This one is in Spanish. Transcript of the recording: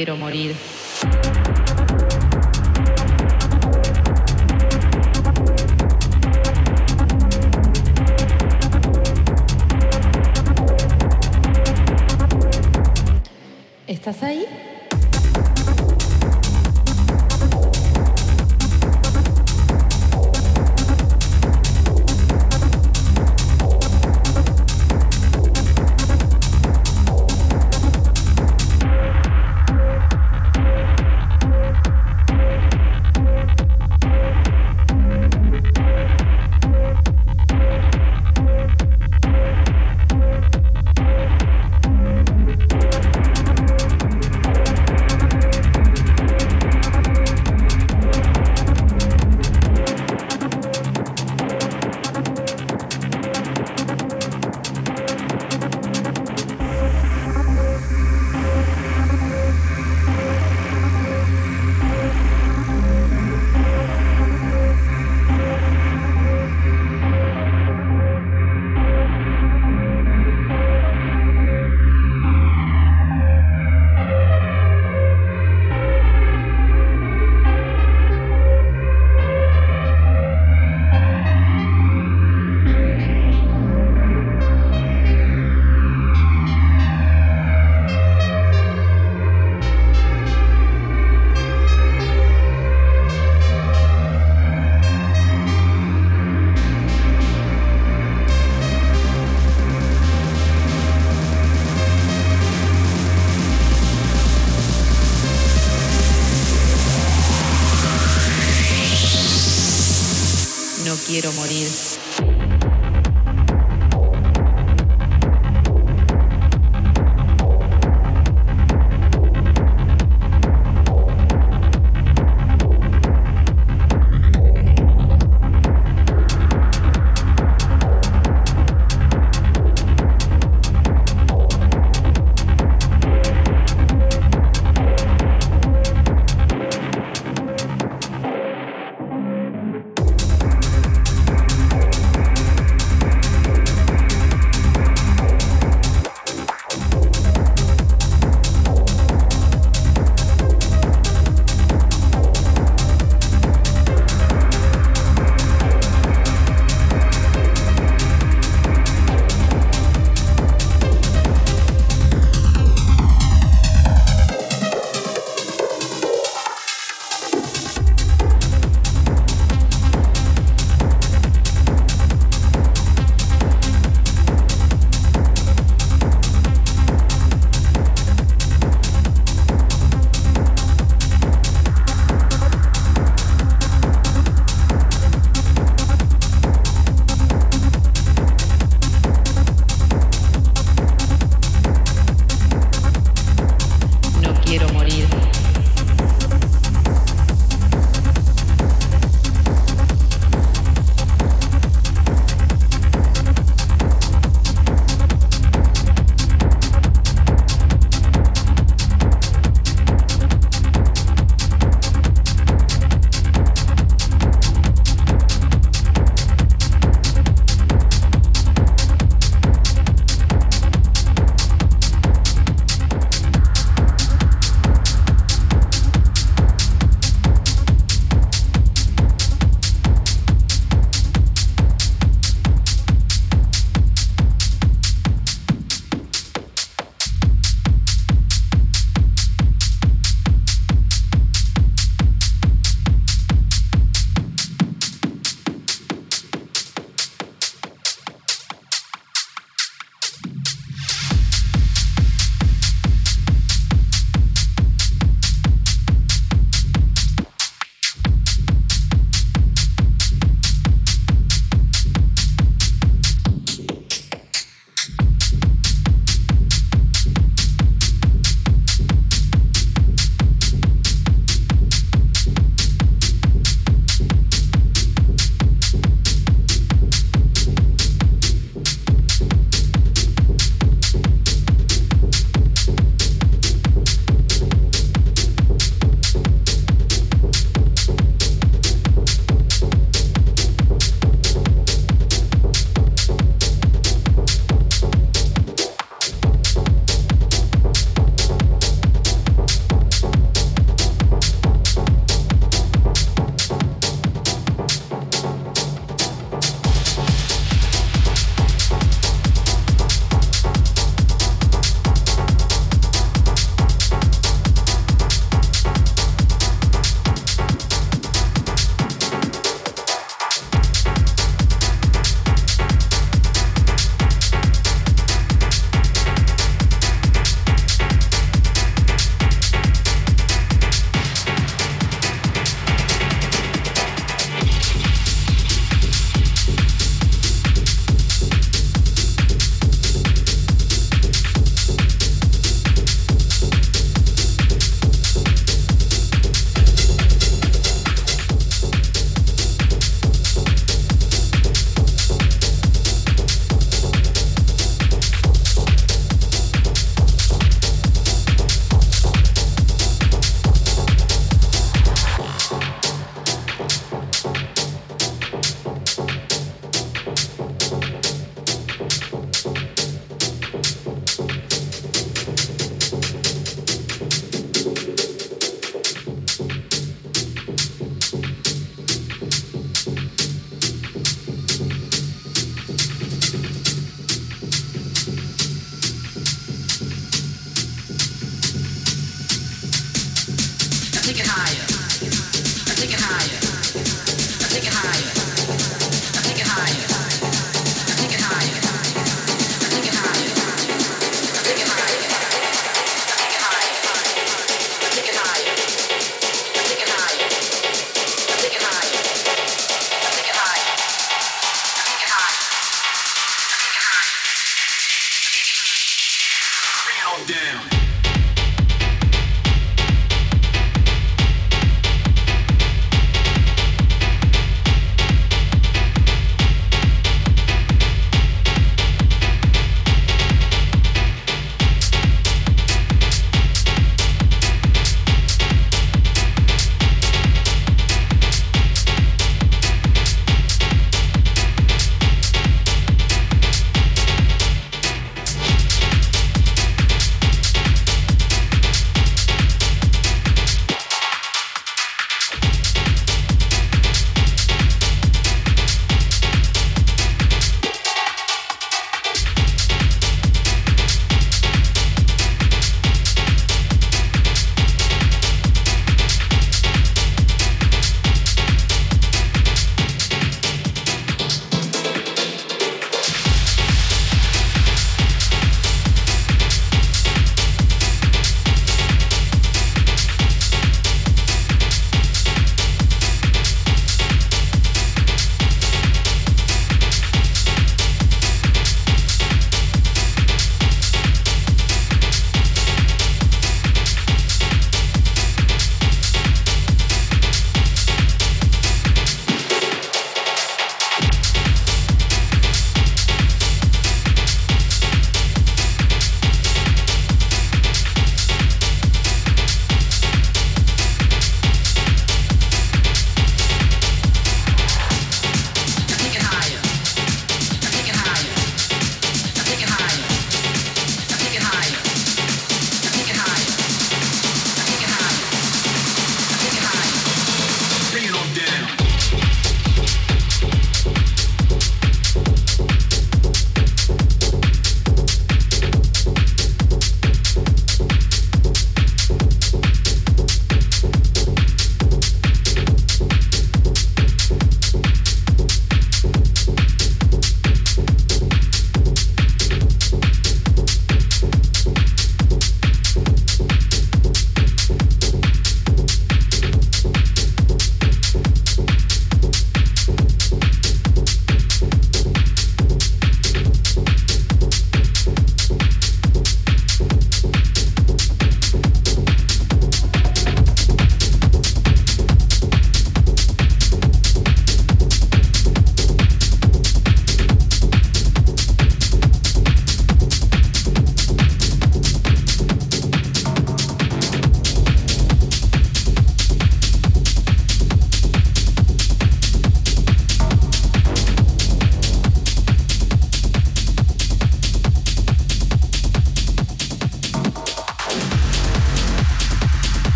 Quiero morir.